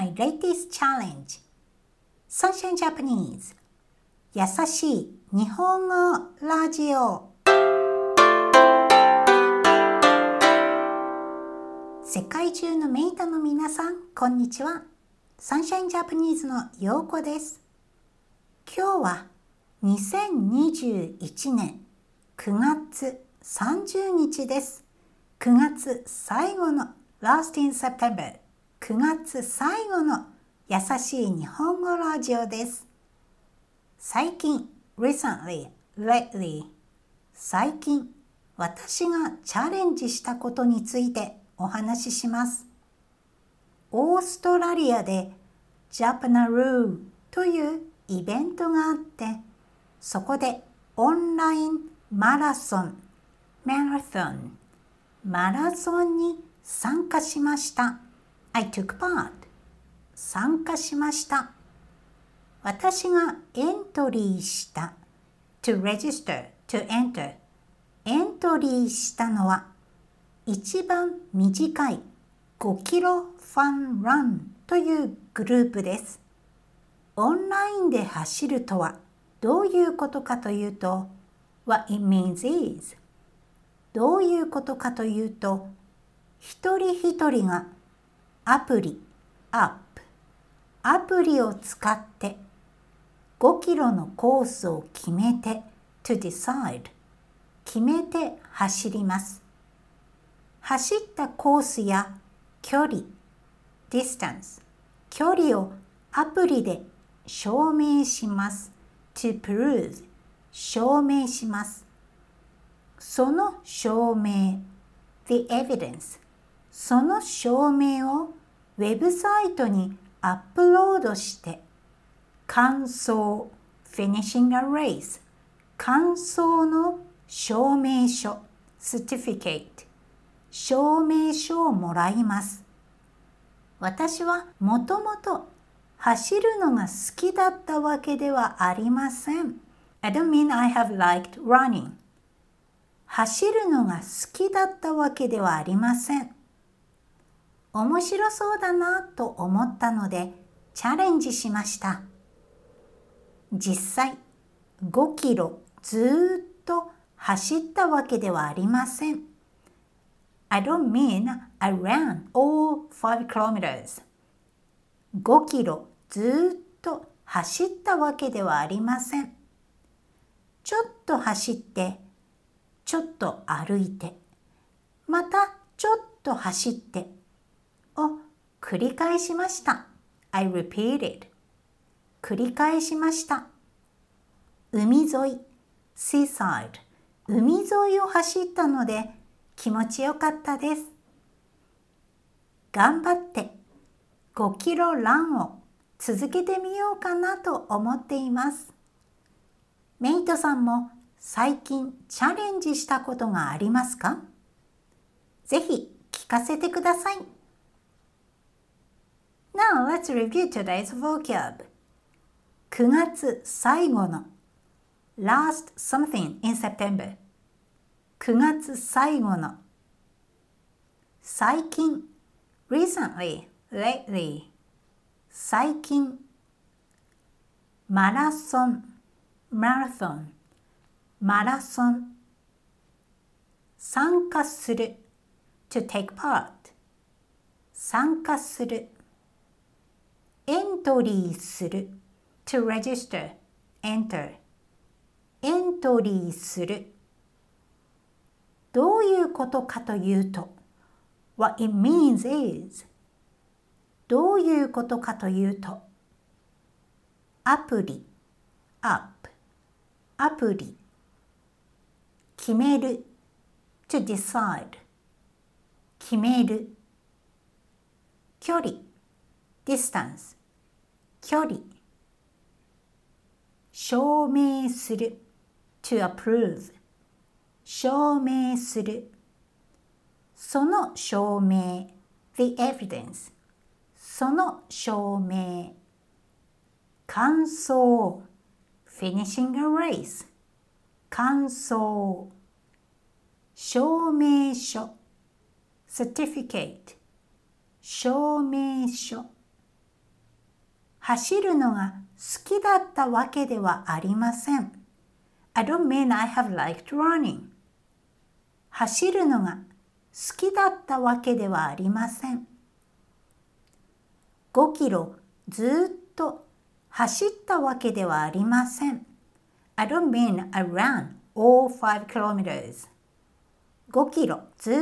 my latest challenge. Sunshine Japanese. 優しい日本語ラジオ。世界中のメイトの皆さんこんにちは。サンシャインジャパニーズのようこです今日は2021年9月30日です。9月最後の Last in September 9月最後の優しい日本語ラジオです。最近 recently, lately 最近私がチャレンジしたことについてお話しします。オーストラリアでジャパナルーというイベントがあってそこでオンラインマラソンマラソンマラソンに参加しました。I took part. 参加しました。私がエントリーした to register, to enter エントリーしたのは一番短い5キロファンランというグループです。オンラインで走るとはどういうことかというと What it means is どういうことかというと一人一人がアプリ、アップ、アプリを使って5キロのコースを決めて to decide 決めて走ります。走ったコースや距離 distance 距離をアプリで証明します。to prove 証明します。その証明 the evidence その証明をウェブサイトにアップロードして感想 Finishing a race 感想の証明書 Certificate 証明書をもらいます。私はもともと走るのが好きだったわけではありません。I don't mean I have liked running 走るのが好きだったわけではありません。面白そうだなと思ったのでチャレンジしました。実際5キロずっと走ったわけではありません。I don't mean I ran all 5 kilometers. 5キロずっと走ったわけではありません。ちょっと走って、ちょっと歩いて、またちょっと走って、繰り返しました。I repeated 繰り返しました。海沿い seaside 海沿いを走ったので気持ちよかったです。頑張って5キロランを続けてみようかなと思っています。メイトさんも最近チャレンジしたことがありますか？ぜひ聞かせてください。Now let's review today's vocab. 9月最後の last something in September 9月最後の最近 recently, lately 最近マラソンマラソンマラソン参加する to take part 参加するエントリーする。to register, enter. エントリーする。どういうことかというと What it means is どういうことかというとアプリ up アプリ決める。to decide 決める。距離 distance 距離証明する to approve 証明するその証明 the evidence その証明感想 finishing a race 感想証明書 certificate 証明書走るのが好きだったわけではありません。I don't mean I have liked running. 走るのが好きだったわけではありません。5キロずっと走ったわけではありません。I don't mean I ran all 5 kilometers. 5キロずっ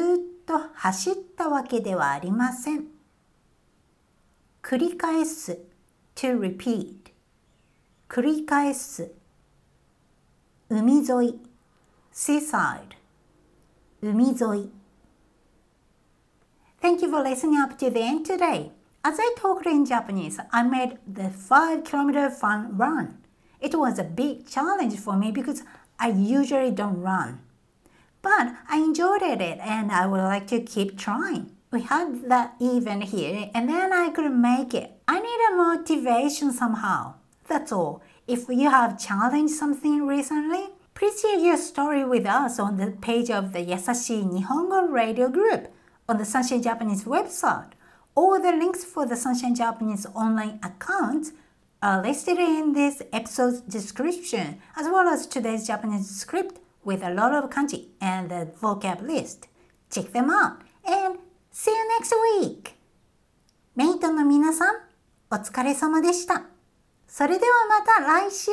と走ったわけではありません。繰り返す to repeat 繰り返す海沿い seaside 海沿い Thank you for listening up to the end today. As I talked in Japanese, I made the 5 kilometer fun run. It was a big challenge for me because I usually don't run. But I enjoyed it and I would like to keep trying. We had that event here and then I couldn't make it. I need a motivation somehow. That's all. If you have challenged something recently, please share your story with us on the page of the Yasashi Nihongo Radio Group on the Sunshine Japanese website. All the links for the Sunshine Japanese online accounts are listed in this episode's description, as well as today's Japanese script with a lot of kanji and the vocab list. Check them out and see you next week! メイトの皆さん、 お疲れ様でした。それではまた来週